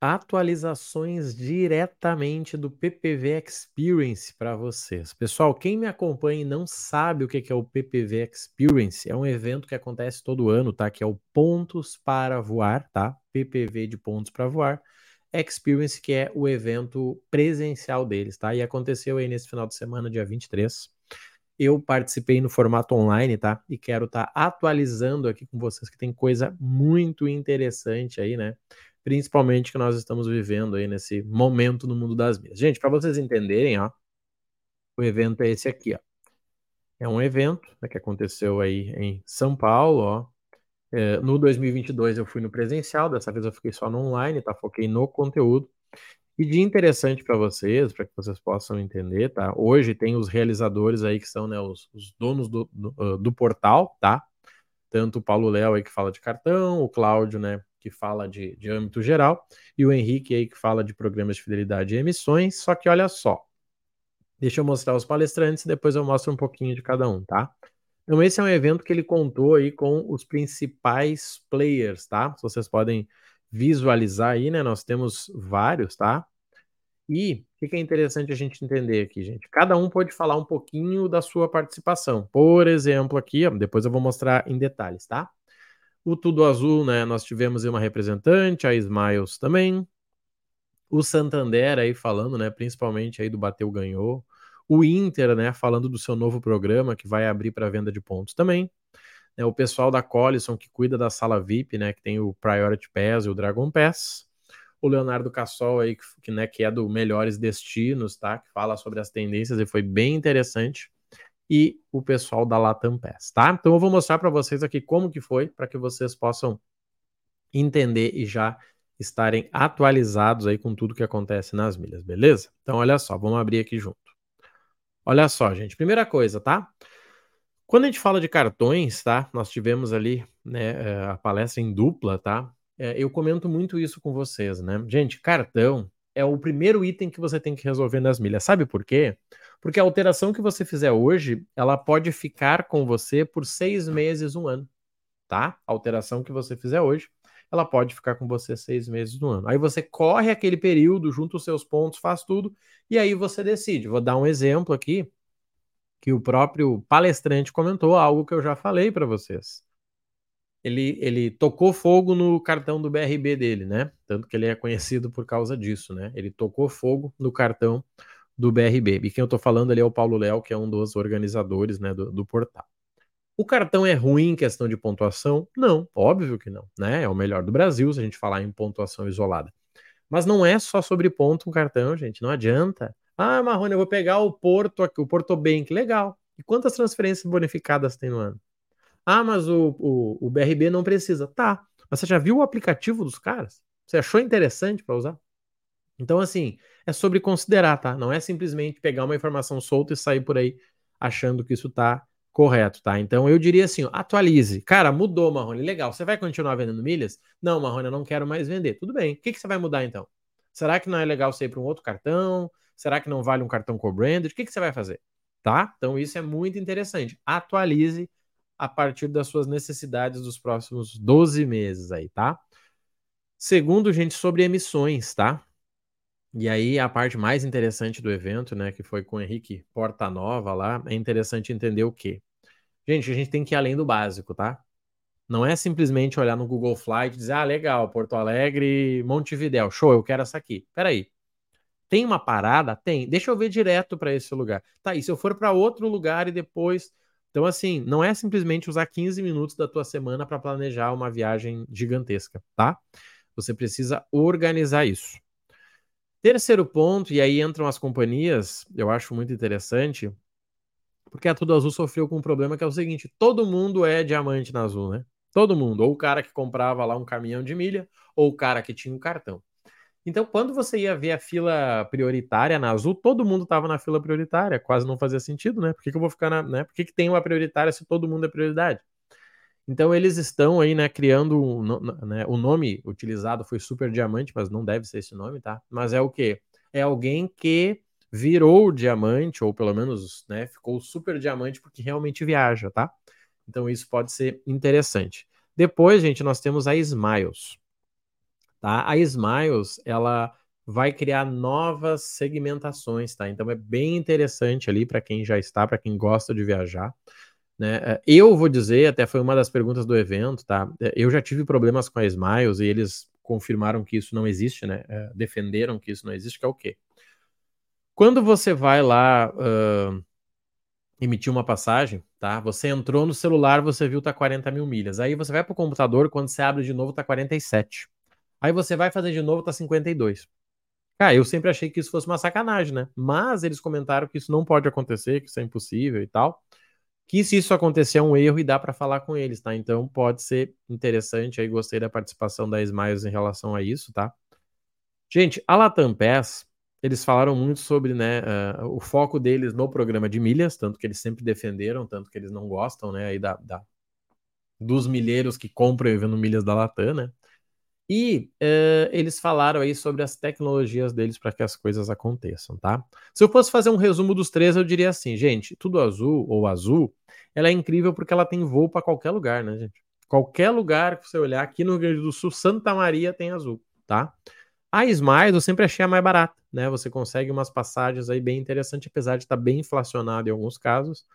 atualizações diretamente do PPV Experience para vocês. Pessoal, quem me acompanha e não sabe o que é o PPV Experience, é um evento que acontece todo ano, tá? Que é o Pontos para Voar, tá? PPV de Pontos para Voar. Experience, que é o evento presencial deles, tá? E aconteceu aí nesse final de semana, dia 23. Eu participei no formato online, tá? E quero estar tá atualizando aqui com vocês que tem coisa muito interessante aí, né? Principalmente que nós estamos vivendo aí nesse momento no mundo das mídias. Gente, para vocês entenderem, ó, o evento é esse aqui, ó. É um evento né, que aconteceu aí em São Paulo, ó. É, no 2022 eu fui no presencial, dessa vez eu fiquei só no online, tá? Foquei no conteúdo. E de interessante para vocês, para que vocês possam entender, tá? Hoje tem os realizadores aí que são né, os, os donos do, do, uh, do, portal, tá? Tanto o Paulo Léo aí que fala de cartão, o Cláudio, né, que fala de, de âmbito geral, e o Henrique aí que fala de programas de fidelidade e emissões. Só que olha só, deixa eu mostrar os palestrantes e depois eu mostro um pouquinho de cada um, tá? Então, esse é um evento que ele contou aí com os principais players, tá? Vocês podem visualizar aí, né? Nós temos vários, tá? E o que é interessante a gente entender aqui, gente? Cada um pode falar um pouquinho da sua participação. Por exemplo, aqui, depois eu vou mostrar em detalhes, tá? O Tudo Azul, né? Nós tivemos uma representante, a Smiles também. O Santander aí falando, né? Principalmente aí do Bateu Ganhou. O Inter, né? Falando do seu novo programa que vai abrir para venda de pontos também né, o pessoal da Collison que cuida da sala VIP, né, que tem o Priority Pass e o Dragon Pass, o Leonardo Cassol aí, que, né, que é do Melhores Destinos, tá, que fala sobre as tendências e foi bem interessante, e o pessoal da Latam Pass, tá? Então eu vou mostrar para vocês aqui como que foi, para que vocês possam entender e já estarem atualizados aí com tudo que acontece nas milhas, beleza? Então olha só, vamos abrir aqui junto. Olha só, gente, primeira coisa, tá? Quando a gente fala de cartões, tá? Nós tivemos ali né, eh, a palestra em dupla, tá? É, eu comento muito isso com vocês, né? Gente, cartão é o primeiro item que você tem que resolver nas milhas. Sabe por quê? Porque a alteração que você fizer hoje, ela pode ficar com você por seis meses, um ano, tá? A alteração que você fizer hoje, ela pode ficar com você seis meses, um ano. Aí você corre aquele período, junta os seus pontos, faz tudo, e aí você decide. Vou dar um exemplo aqui que o próprio palestrante comentou, algo que eu já falei para vocês. Ele, ele tocou fogo no cartão do BRB dele, né? Tanto que ele é conhecido por causa disso, né? Ele tocou fogo no cartão do BRB. E quem eu tô falando ali é o Paulo Léo, que é um dos organizadores né, do, do portal. O cartão é ruim em questão de pontuação? Não, óbvio que não, né? É o melhor do Brasil se a gente falar em pontuação isolada. Mas não é só sobre ponto um cartão, gente, não adianta. Ah, Marrone, eu vou pegar o Porto aqui, o Porto Bank, legal. E quantas transferências bonificadas tem no ano? Ah, mas o, o, o BRB não precisa. Tá, mas você já viu o aplicativo dos caras? Você achou interessante para usar? Então, assim, é sobre considerar, tá? Não é simplesmente pegar uma informação solta e sair por aí achando que isso tá correto, tá? Então, eu diria assim, ó, atualize. Cara, mudou, Marrone, legal. Você vai continuar vendendo milhas? Não, Marrone, eu não quero mais vender. Tudo bem. O que, que você vai mudar, então? Será que não é legal você ir para um outro cartão? Será que não vale um cartão co-branded? O que, que você vai fazer? Tá? Então, isso é muito interessante. Atualize a partir das suas necessidades dos próximos 12 meses aí, tá? Segundo, gente, sobre emissões, tá? E aí, a parte mais interessante do evento, né, que foi com o Henrique Portanova lá, é interessante entender o quê? Gente, a gente tem que ir além do básico, tá? Não é simplesmente olhar no Google Flight e dizer, ah, legal, Porto Alegre, Montevidéu, show, eu quero essa aqui. Peraí, tem uma parada? Tem. Deixa eu ver direto para esse lugar. Tá, e se eu for para outro lugar e depois. Então, assim, não é simplesmente usar 15 minutos da tua semana para planejar uma viagem gigantesca, tá? Você precisa organizar isso. Terceiro ponto, e aí entram as companhias, eu acho muito interessante, porque a Tudo Azul sofreu com um problema que é o seguinte: todo mundo é diamante na Azul, né? Todo mundo. Ou o cara que comprava lá um caminhão de milha, ou o cara que tinha um cartão. Então, quando você ia ver a fila prioritária na Azul, todo mundo estava na fila prioritária, quase não fazia sentido, né? Por que, que eu vou ficar na. Né? Por que, que tem uma prioritária se todo mundo é prioridade? Então, eles estão aí, né, criando. Né, o nome utilizado foi Super Diamante, mas não deve ser esse nome, tá? Mas é o quê? É alguém que virou diamante, ou pelo menos, né, ficou super diamante porque realmente viaja, tá? Então, isso pode ser interessante. Depois, gente, nós temos a Smiles tá? A Smiles, ela vai criar novas segmentações, tá? Então é bem interessante ali para quem já está, para quem gosta de viajar. Né? É, eu vou dizer, até foi uma das perguntas do evento, tá? É, eu já tive problemas com a Smiles e eles confirmaram que isso não existe, né? É, defenderam que isso não existe, que é o quê? Quando você vai lá uh, emitir uma passagem, tá? Você entrou no celular, você viu tá 40 mil milhas. Aí você vai para o computador, quando você abre de novo tá 47. Aí você vai fazer de novo tá 52. Cara, eu sempre achei que isso fosse uma sacanagem, né? Mas eles comentaram que isso não pode acontecer, que isso é impossível e tal. Que se isso acontecer é um erro e dá para falar com eles, tá? Então pode ser interessante aí, gostei da participação da Smiles em relação a isso, tá? Gente, a Latam Pass, eles falaram muito sobre né, uh, o foco deles no programa de milhas, tanto que eles sempre defenderam, tanto que eles não gostam né, aí da, da dos milheiros que compram e vendem milhas da Latam, né? E uh, eles falaram aí sobre as tecnologias deles para que as coisas aconteçam, tá? Se eu fosse fazer um resumo dos três, eu diria assim, gente, tudo azul ou azul, ela é incrível porque ela tem voo para qualquer lugar, né, gente? Qualquer lugar que você olhar aqui no Rio Grande do Sul, Santa Maria tem azul, tá? A Smiles eu sempre achei a mais barata, né? Você consegue umas passagens aí bem interessantes, apesar de estar tá bem inflacionado em alguns casos.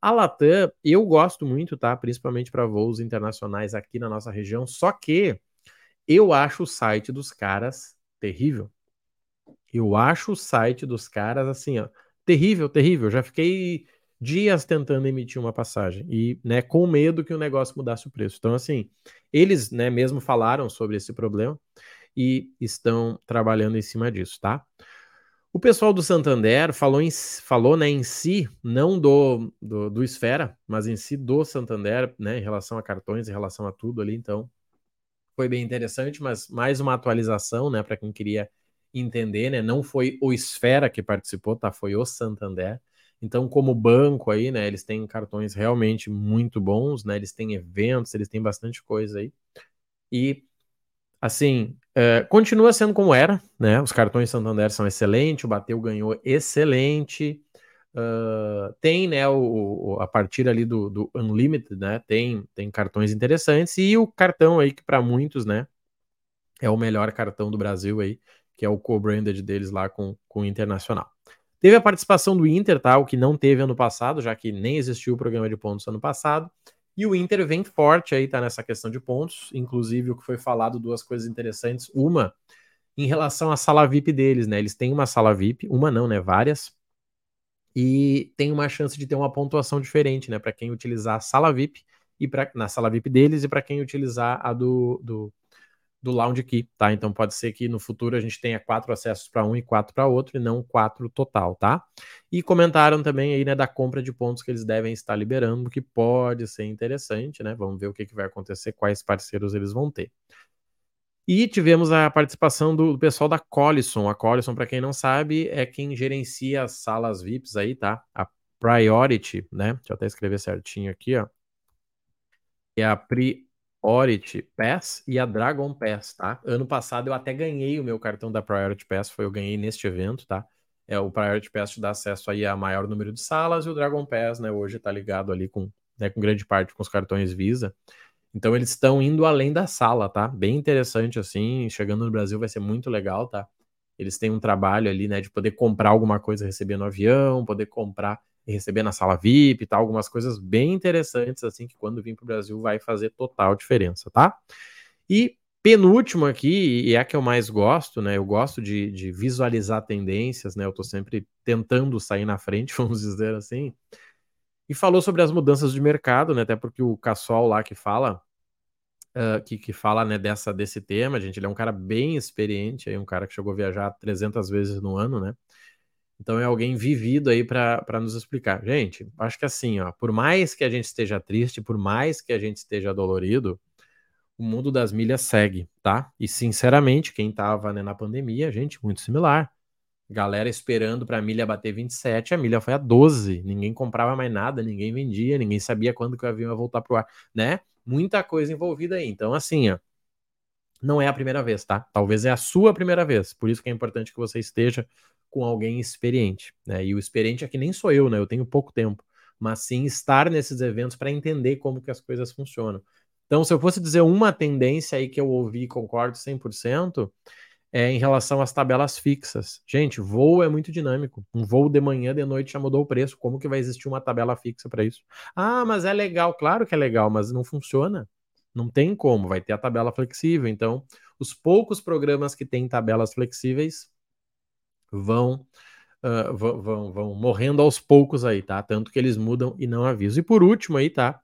A Latam, eu gosto muito, tá? Principalmente para voos internacionais aqui na nossa região, só que eu acho o site dos caras terrível. Eu acho o site dos caras assim, ó, terrível, terrível. Já fiquei dias tentando emitir uma passagem e, né, com medo que o negócio mudasse o preço. Então, assim, eles, né, mesmo falaram sobre esse problema e estão trabalhando em cima disso, tá? O pessoal do Santander falou, em, falou né, em si, não do, do, do Esfera, mas em si do Santander, né, em relação a cartões, em relação a tudo ali. Então, foi bem interessante, mas mais uma atualização, né, para quem queria entender, né? Não foi o Esfera que participou, tá? Foi o Santander. Então, como banco aí, né, eles têm cartões realmente muito bons, né? Eles têm eventos, eles têm bastante coisa aí. E assim, é, continua sendo como era, né? Os cartões Santander são excelentes, o Bateu ganhou excelente. Tem, né, o, o, a partir ali do, do, Unlimited, né, tem, tem cartões interessantes e o cartão aí que para muitos, né, é o melhor cartão do Brasil aí, que é o co-branded deles lá com, com o Internacional. Teve a participação do Inter, tá, o que não teve ano passado, já que nem existiu o programa de pontos ano passado, e o Inter vem forte aí, tá, nessa questão de pontos, inclusive o que foi falado, duas coisas interessantes, uma em relação à sala VIP deles, né, eles têm uma sala VIP, uma não, né, várias, e tem uma chance de ter uma pontuação diferente, né, para quem utilizar a sala VIP e para na sala VIP deles e para quem utilizar a do, do, do Lounge Key, tá? Então pode ser que no futuro a gente tenha quatro acessos para um e quatro para outro e não quatro total, tá? E comentaram também aí, né, da compra de pontos que eles devem estar liberando, que pode ser interessante, né? Vamos ver o que, que vai acontecer, quais parceiros eles vão ter. E tivemos a participação do pessoal da Collison. A Collison, para quem não sabe, é quem gerencia as salas VIPs aí, tá? A Priority, né? Deixa eu até escrever certinho aqui, ó. É a Priority Pass e a Dragon Pass, tá? Ano passado eu até ganhei o meu cartão da Priority Pass, foi eu ganhei neste evento, tá? É o Priority Pass te dá acesso aí a maior número de salas e o Dragon Pass, né, hoje tá ligado ali com, né, com grande parte com os cartões Visa. Então eles estão indo além da sala, tá? Bem interessante assim, chegando no Brasil vai ser muito legal, tá? Eles têm um trabalho ali, né, de poder comprar alguma coisa, receber no avião, poder comprar e receber na sala VIP, tá? Algumas coisas bem interessantes assim que quando vir para o Brasil vai fazer total diferença, tá? E penúltimo aqui, e é a que eu mais gosto, né? Eu gosto de, de visualizar tendências, né? Eu tô sempre tentando sair na frente, vamos dizer assim e falou sobre as mudanças de mercado, né? Até porque o Cassol lá que fala uh, que, que fala né, dessa, desse tema, gente, ele é um cara bem experiente, aí, um cara que chegou a viajar 300 vezes no ano, né? Então é alguém vivido aí para nos explicar. Gente, acho que assim, ó, por mais que a gente esteja triste, por mais que a gente esteja dolorido, o mundo das milhas segue, tá? E sinceramente, quem tava né, na pandemia, gente, muito similar. Galera esperando para a milha bater 27, a milha foi a 12. Ninguém comprava mais nada, ninguém vendia, ninguém sabia quando que o avião ia voltar pro ar, né? Muita coisa envolvida aí. Então, assim, ó, não é a primeira vez, tá? Talvez é a sua primeira vez. Por isso que é importante que você esteja com alguém experiente, né? E o experiente aqui nem sou eu, né? Eu tenho pouco tempo, mas sim estar nesses eventos para entender como que as coisas funcionam. Então, se eu fosse dizer uma tendência aí que eu ouvi e concordo 100%, é em relação às tabelas fixas. Gente, voo é muito dinâmico. Um voo de manhã, de noite já mudou o preço. Como que vai existir uma tabela fixa para isso? Ah, mas é legal. Claro que é legal, mas não funciona. Não tem como. Vai ter a tabela flexível. Então, os poucos programas que têm tabelas flexíveis vão, uh, vão, vão, vão morrendo aos poucos aí, tá? Tanto que eles mudam e não avisam. E por último aí, tá?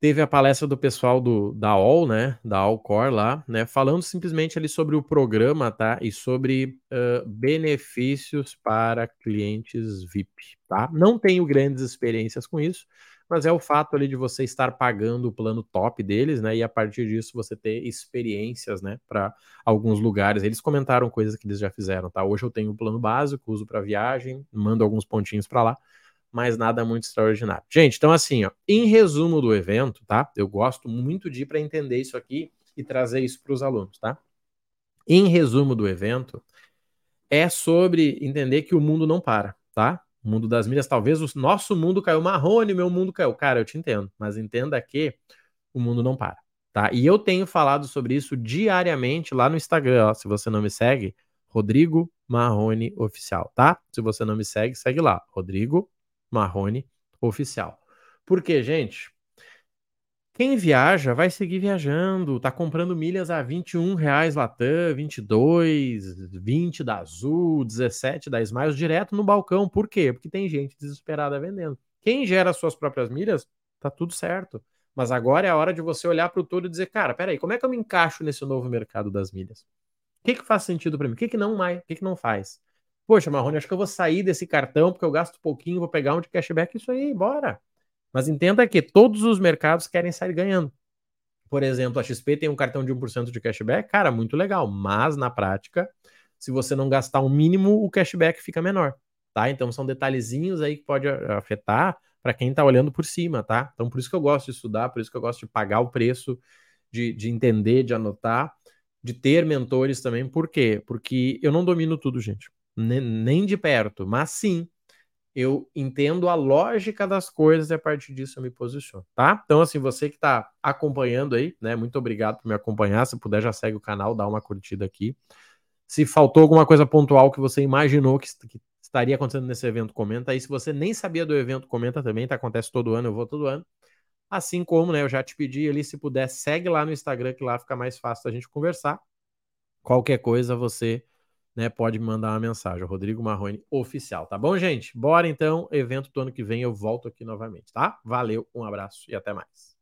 Teve a palestra do pessoal do, da All, né, da Allcore lá, né, falando simplesmente ali sobre o programa, tá, e sobre uh, benefícios para clientes VIP, tá? Não tenho grandes experiências com isso, mas é o fato ali de você estar pagando o plano top deles, né, e a partir disso você ter experiências, né, para alguns lugares. Eles comentaram coisas que eles já fizeram, tá? Hoje eu tenho o um plano básico, uso para viagem, mando alguns pontinhos para lá mas nada muito extraordinário. Gente, então assim, ó, em resumo do evento, tá? Eu gosto muito de ir para entender isso aqui e trazer isso para os alunos, tá? Em resumo do evento, é sobre entender que o mundo não para, tá? O mundo das milhas, talvez o nosso mundo caiu marrone, meu mundo caiu. Cara, eu te entendo, mas entenda que o mundo não para, tá? E eu tenho falado sobre isso diariamente lá no Instagram, ó, se você não me segue, Rodrigo Marrone Oficial, tá? Se você não me segue, segue lá, Rodrigo Marrone oficial. Por quê, gente? Quem viaja vai seguir viajando, tá comprando milhas a 21 reais Latam, 22, 20 da Azul, 17 da Smiles direto no balcão. Por quê? Porque tem gente desesperada vendendo. Quem gera suas próprias milhas, tá tudo certo. Mas agora é a hora de você olhar para o todo e dizer, cara, peraí, como é que eu me encaixo nesse novo mercado das milhas? O que, que faz sentido para mim? O que, que não mais? O que, que não faz? Poxa, Marrone, acho que eu vou sair desse cartão porque eu gasto pouquinho, vou pegar um de cashback, isso aí, bora. Mas entenda que todos os mercados querem sair ganhando. Por exemplo, a XP tem um cartão de 1% de cashback, cara, muito legal, mas na prática, se você não gastar o um mínimo, o cashback fica menor, tá? Então são detalhezinhos aí que pode afetar para quem está olhando por cima, tá? Então por isso que eu gosto de estudar, por isso que eu gosto de pagar o preço, de, de entender, de anotar, de ter mentores também. Por quê? Porque eu não domino tudo, gente nem de perto, mas sim, eu entendo a lógica das coisas e a partir disso eu me posiciono, tá? Então, assim, você que está acompanhando aí, né? Muito obrigado por me acompanhar. Se puder, já segue o canal, dá uma curtida aqui. Se faltou alguma coisa pontual que você imaginou que, que estaria acontecendo nesse evento, comenta aí. Se você nem sabia do evento, comenta também, tá? Acontece todo ano, eu vou todo ano. Assim como, né, eu já te pedi ali, se puder, segue lá no Instagram, que lá fica mais fácil a gente conversar. Qualquer coisa, você né, pode me mandar uma mensagem, Rodrigo Marrone Oficial, tá bom, gente? Bora então, evento do ano que vem eu volto aqui novamente, tá? Valeu, um abraço e até mais.